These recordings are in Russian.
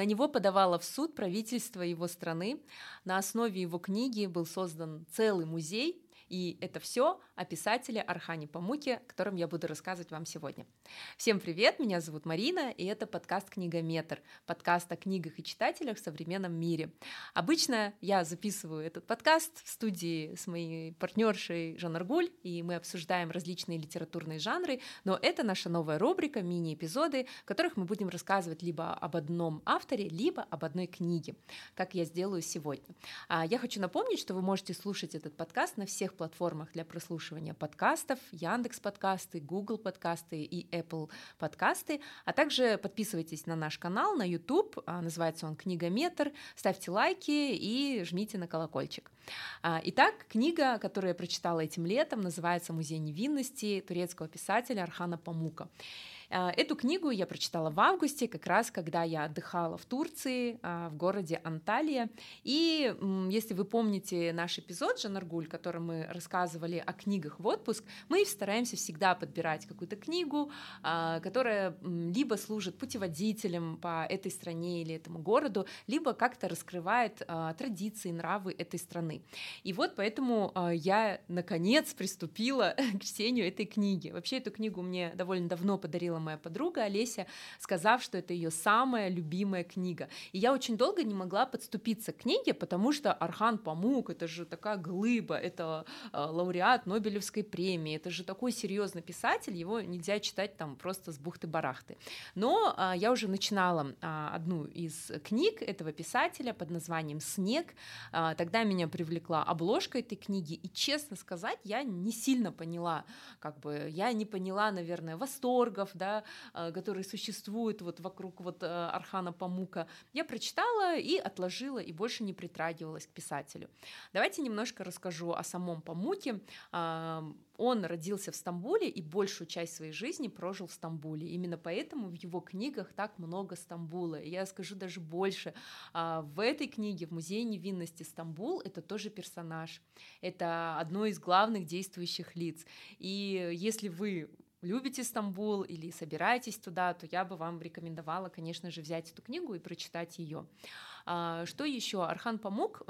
На него подавало в суд правительство его страны. На основе его книги был создан целый музей, и это все о писателе Архане Памуке, о котором я буду рассказывать вам сегодня. Всем привет, меня зовут Марина, и это подкаст «Книгометр», подкаст о книгах и читателях в современном мире. Обычно я записываю этот подкаст в студии с моей партнершей Жан Аргуль, и мы обсуждаем различные литературные жанры, но это наша новая рубрика, мини-эпизоды, в которых мы будем рассказывать либо об одном авторе, либо об одной книге, как я сделаю сегодня. А я хочу напомнить, что вы можете слушать этот подкаст на всех платформах для прослушивания подкастов, Яндекс подкасты, Google подкасты и Apple подкасты, а также подписывайтесь на наш канал на YouTube, а, называется он «Книгометр», ставьте лайки и жмите на колокольчик. А, итак, книга, которую я прочитала этим летом, называется «Музей невинности» турецкого писателя Архана Памука. А, эту книгу я прочитала в августе, как раз когда я отдыхала в Турции, а, в городе Анталия. И если вы помните наш эпизод Жанаргуль, в котором мы рассказывали о книгах в отпуск, мы стараемся всегда подбирать какую-то книгу, а, которая либо служит путеводителем по этой стране или этому городу, либо как-то раскрывает традиции, нравы этой страны. И вот поэтому я наконец приступила к чтению этой книги. Вообще эту книгу мне довольно давно подарила моя подруга Олеся, сказав, что это ее самая любимая книга. И я очень долго не могла подступиться к книге, потому что Архан Памук, это же такая глыба, это лауреат Нобелевской премии, это же такой серьезный писатель, его нельзя читать там просто с бухты-барахты. Но я уже начинала одну из книг этого писателя под названием «Снег». Тогда меня привлекла обложка этой книги, и, честно сказать, я не сильно поняла, как бы, я не поняла, наверное, восторгов, да, да, которые существуют вот вокруг вот э, Архана Памука, я прочитала и отложила, и больше не притрагивалась к писателю. Давайте немножко расскажу о самом Памуке. Он родился в Стамбуле и большую часть своей жизни прожил в Стамбуле. Именно поэтому в его книгах так много Стамбула. И я скажу даже больше. А, в этой книге, в Музее невинности Стамбул, это тоже персонаж. Это одно из главных действующих лиц. И если вы любите Стамбул или собираетесь туда, то я бы вам рекомендовала, конечно же, взять эту книгу и прочитать ее. А, что еще? Архан Памук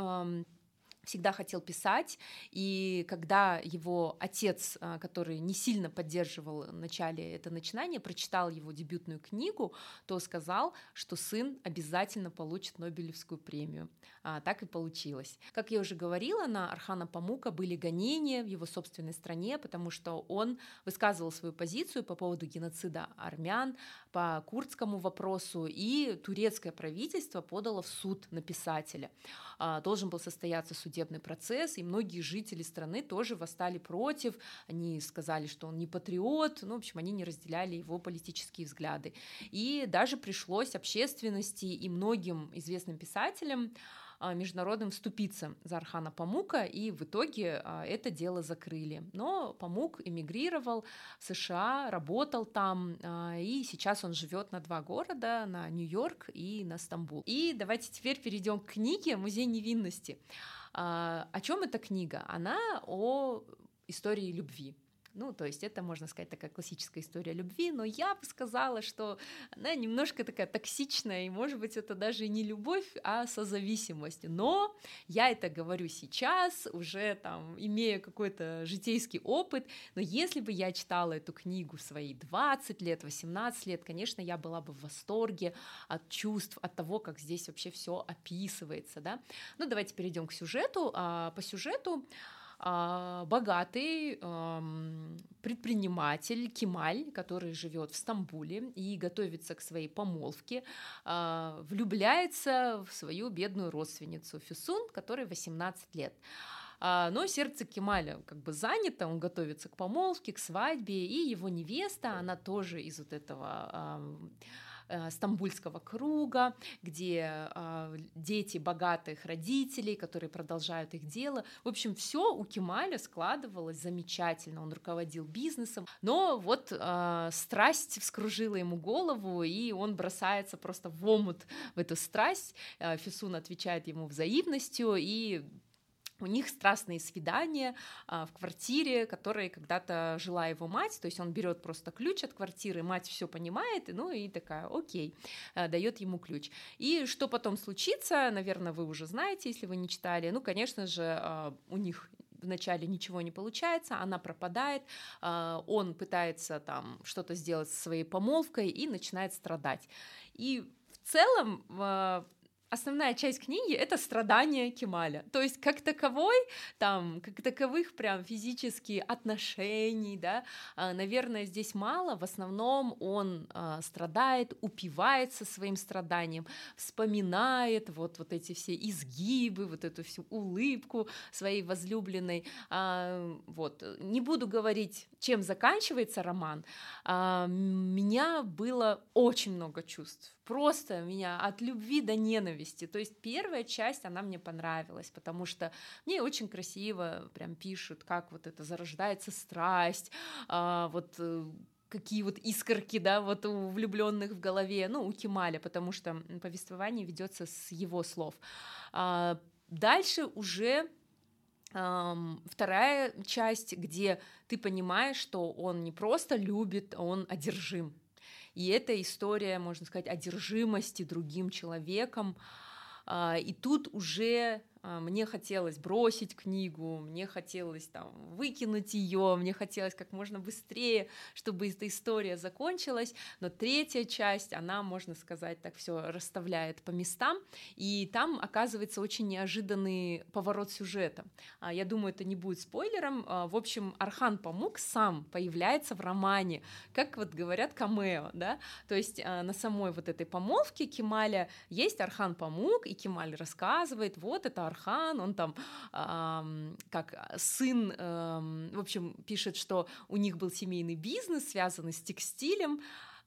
всегда хотел писать, и когда его отец, а, который не сильно поддерживал в начале это начинание, прочитал его дебютную книгу, то сказал, что сын обязательно получит Нобелевскую премию. А, так и получилось. Как я уже говорила, на Архана Памука были гонения в его собственной стране, потому что он высказывал свою позицию по поводу геноцида армян, по курдскому вопросу, и турецкое правительство подало в суд на писателя. А, должен был состояться суд судебный процесс, и многие жители страны тоже восстали против, они сказали, что он не патриот, ну, в общем, они не разделяли его политические взгляды. И даже пришлось общественности и многим известным писателям а, международным вступиться за Архана Памука, и в итоге а, это дело закрыли. Но Памук эмигрировал в США, работал там, а, и сейчас он живет на два города, на Нью-Йорк и на Стамбул. И давайте теперь перейдем к книге «Музей невинности». А, о чем эта книга? Она о истории любви. Ну, то есть это, можно сказать, такая классическая история любви, но я бы сказала, что она немножко такая токсичная, и, может быть, это даже не любовь, а созависимость. Но я это говорю сейчас, уже там, имея какой-то житейский опыт, но если бы я читала эту книгу в свои 20 лет, 18 лет, конечно, я была бы в восторге от чувств, от того, как здесь вообще все описывается, да. Ну, давайте перейдем к сюжету. А, по сюжету богатый предприниматель Кемаль, который живет в Стамбуле и готовится к своей помолвке, а, влюбляется в свою бедную родственницу Фюсун, которой 18 лет. А, но сердце Кемаля как бы занято, он готовится к помолвке, к свадьбе, и его невеста, она тоже из вот этого стамбульского круга, где э, дети богатых родителей, которые продолжают их дело. В общем, все у Кемаля складывалось замечательно. Он руководил бизнесом, но вот э, страсть вскружила ему голову, и он бросается просто в омут в эту страсть. Фисун отвечает ему взаимностью, и у них страстные свидания а, в квартире, которой когда-то жила его мать, то есть он берет просто ключ от квартиры, мать все понимает, ну и такая, окей, а, дает ему ключ. И что потом случится, наверное, вы уже знаете, если вы не читали. Ну, конечно же, а, у них вначале ничего не получается, она пропадает, а, он пытается там что-то сделать со своей помолвкой и начинает страдать. И в целом а, основная часть книги — это страдания Кемаля. То есть как таковой, там, как таковых прям физически отношений, да, а, наверное, здесь мало. В основном он а, страдает, упивается своим страданием, вспоминает вот, вот эти все изгибы, вот эту всю улыбку своей возлюбленной. А, вот. Не буду говорить, чем заканчивается роман. Меня было очень много чувств просто меня от любви до ненависти. То есть первая часть, она мне понравилась, потому что мне очень красиво прям пишут, как вот это зарождается страсть, а, вот э, какие вот искорки, да, вот у влюбленных в голове, ну, у Кемаля, потому что повествование ведется с его слов. А, дальше уже вторая часть, где ты понимаешь, что он не просто любит, он одержим. И это история, можно сказать, одержимости другим человеком. А, и тут уже мне хотелось бросить книгу, мне хотелось там выкинуть ее, мне хотелось как можно быстрее, чтобы эта история закончилась, но третья часть, она, можно сказать, так все расставляет по местам, и там оказывается очень неожиданный поворот сюжета. А, я думаю, это не будет спойлером. А, в общем, Архан Памук сам появляется в романе, как вот говорят камео, да, то есть на самой вот этой помолвке Кемаля есть Архан Памук, и Кемаль рассказывает, вот это Архан, он там э, как сын, э, в общем, пишет, что у них был семейный бизнес, связанный с текстилем,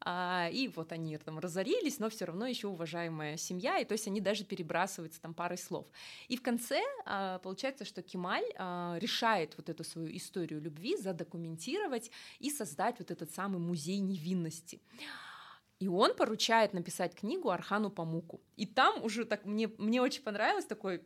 а, и вот они там разорились, но все равно еще уважаемая семья, и то есть они даже перебрасываются там парой слов. И в конце а, получается, что Кемаль а, решает вот эту свою историю любви задокументировать и создать вот этот самый музей невинности. И он поручает написать книгу Архану Памуку. И там уже так мне, мне очень понравилось такой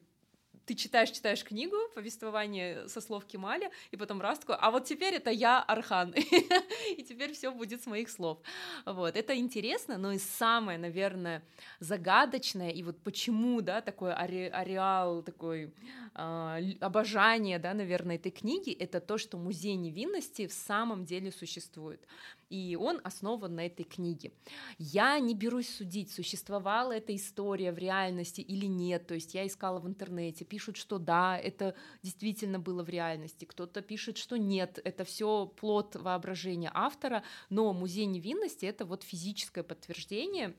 ты читаешь, читаешь книгу, повествование со слов Кемаля, и потом раз такой, а вот теперь это я Архан, и теперь все будет с моих слов. Вот, это интересно, но и самое, наверное, загадочное, и вот почему, да, такой аре ареал, такой э, обожание, да, наверное, этой книги, это то, что музей невинности в самом деле существует и он основан на этой книге. Я не берусь судить, существовала эта история в реальности или нет, то есть я искала в интернете, пишут, что да, это действительно было в реальности, кто-то пишет, что нет, это все плод воображения автора, но музей невинности это вот физическое подтверждение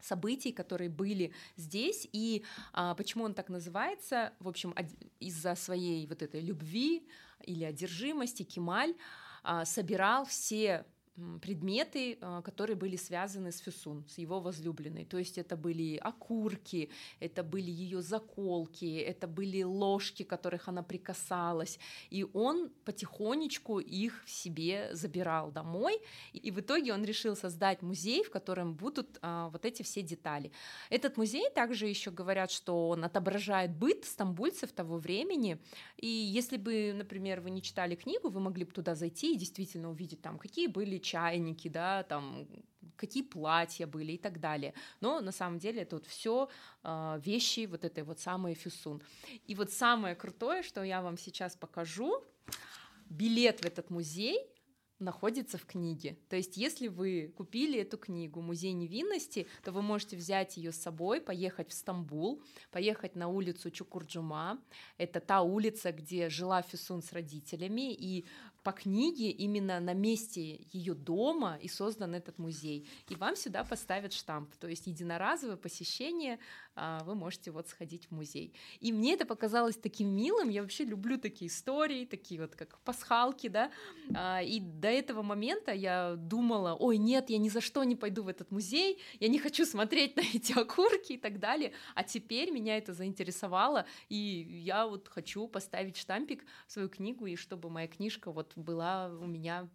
событий, которые были здесь, и а, почему он так называется, в общем, из-за своей вот этой любви или одержимости Кемаль а, собирал все предметы, а, которые были связаны с Фюсун, с его возлюбленной. То есть это были окурки, это были ее заколки, это были ложки, которых она прикасалась. И он потихонечку их в себе забирал домой. И в итоге он решил создать музей, в котором будут а, вот эти все детали. Этот музей также еще говорят, что он отображает быт стамбульцев того времени. И если бы, например, вы не читали книгу, вы могли бы туда зайти и действительно увидеть там, какие были чайники, да, там какие платья были и так далее. Но на самом деле это вот все э, вещи вот этой вот самой Фюсун. И вот самое крутое, что я вам сейчас покажу, билет в этот музей находится в книге. То есть, если вы купили эту книгу «Музей невинности», то вы можете взять ее с собой, поехать в Стамбул, поехать на улицу Чукурджума. Это та улица, где жила Фюсун с родителями, и по книге именно на месте ее дома и создан этот музей. И вам сюда поставят штамп, то есть единоразовое посещение, а, вы можете вот сходить в музей. И мне это показалось таким милым, я вообще люблю такие истории, такие вот как пасхалки, да, а, и до этого момента я думала, ой, нет, я ни за что не пойду в этот музей, я не хочу смотреть на эти окурки и так далее, а теперь меня это заинтересовало, и я вот хочу поставить штампик в свою книгу, и чтобы моя книжка вот была у меня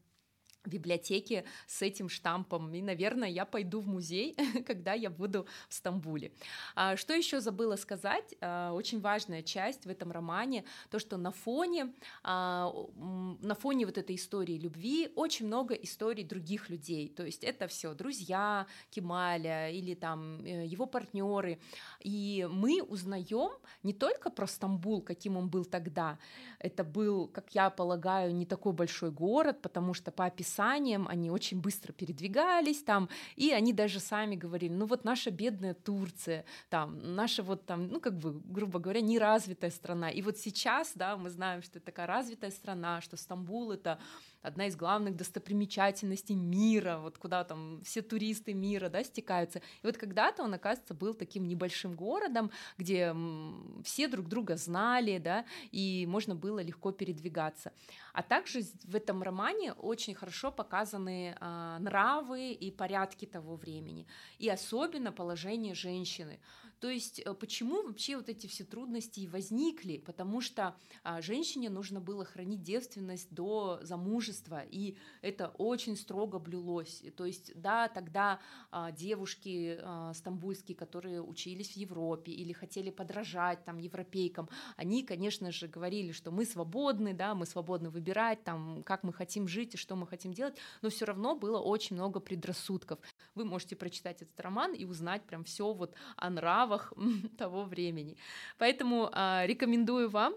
библиотеке с этим штампом. И, наверное, я пойду в музей, когда я буду в Стамбуле. А, что еще забыла сказать? А, очень важная часть в этом романе, то, что на фоне, а, на фоне вот этой истории любви очень много историй других людей. То есть это все друзья Кемаля или там э, его партнеры. И мы узнаем не только про Стамбул, каким он был тогда. Это был, как я полагаю, не такой большой город, потому что по описанию описанием, они очень быстро передвигались там, и они даже сами говорили, ну вот наша бедная Турция, там, наша вот там, ну как бы, грубо говоря, неразвитая страна. И вот сейчас, да, мы знаем, что это такая развитая страна, что Стамбул — это одна из главных достопримечательностей мира, вот куда там все туристы мира, да, стекаются. И вот когда-то он, оказывается, был таким небольшим городом, где все друг друга знали, да, и можно было легко передвигаться. А также в этом романе очень хорошо показаны а, нравы и порядки того времени, и особенно положение женщины. То есть э, почему вообще вот эти все трудности возникли? Потому что а, женщине нужно было хранить девственность до замужества, и это очень строго блюлось. То есть да, тогда а, девушки а, стамбульские, которые учились в Европе или хотели подражать там европейкам, они, конечно же, говорили, что мы свободны, да, мы свободны выбирать там, как мы хотим жить и что мы хотим делать, но все равно было очень много предрассудков. Вы можете прочитать этот роман и узнать прям все вот о нравах того времени. Поэтому э, рекомендую вам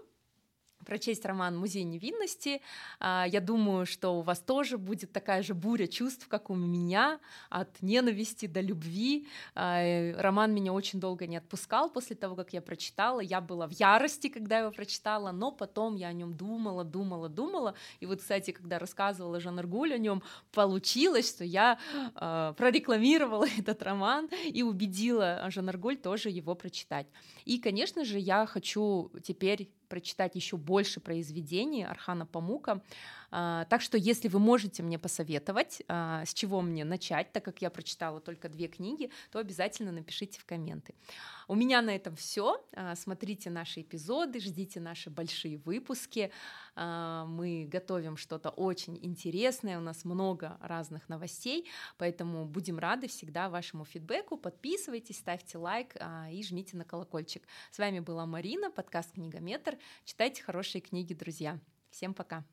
прочесть роман «Музей невинности». А, я думаю, что у вас тоже будет такая же буря чувств, как у меня, от ненависти до любви. А, роман меня очень долго не отпускал после того, как я прочитала. Я была в ярости, когда его прочитала, но потом я о нем думала, думала, думала. И вот, кстати, когда рассказывала Жан Аргуль о нем, получилось, что я а, прорекламировала этот роман и убедила Жан Аргуль тоже его прочитать. И, конечно же, я хочу теперь прочитать еще больше произведений Архана Памука. А, так что, если вы можете мне посоветовать, а, с чего мне начать, так как я прочитала только две книги, то обязательно напишите в комменты. У меня на этом все. А, смотрите наши эпизоды, ждите наши большие выпуски. Мы готовим что-то очень интересное, у нас много разных новостей, поэтому будем рады всегда вашему фидбэку. Подписывайтесь, ставьте лайк и жмите на колокольчик. С вами была Марина, подкаст «Книгометр». Читайте хорошие книги, друзья. Всем пока!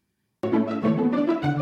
thank you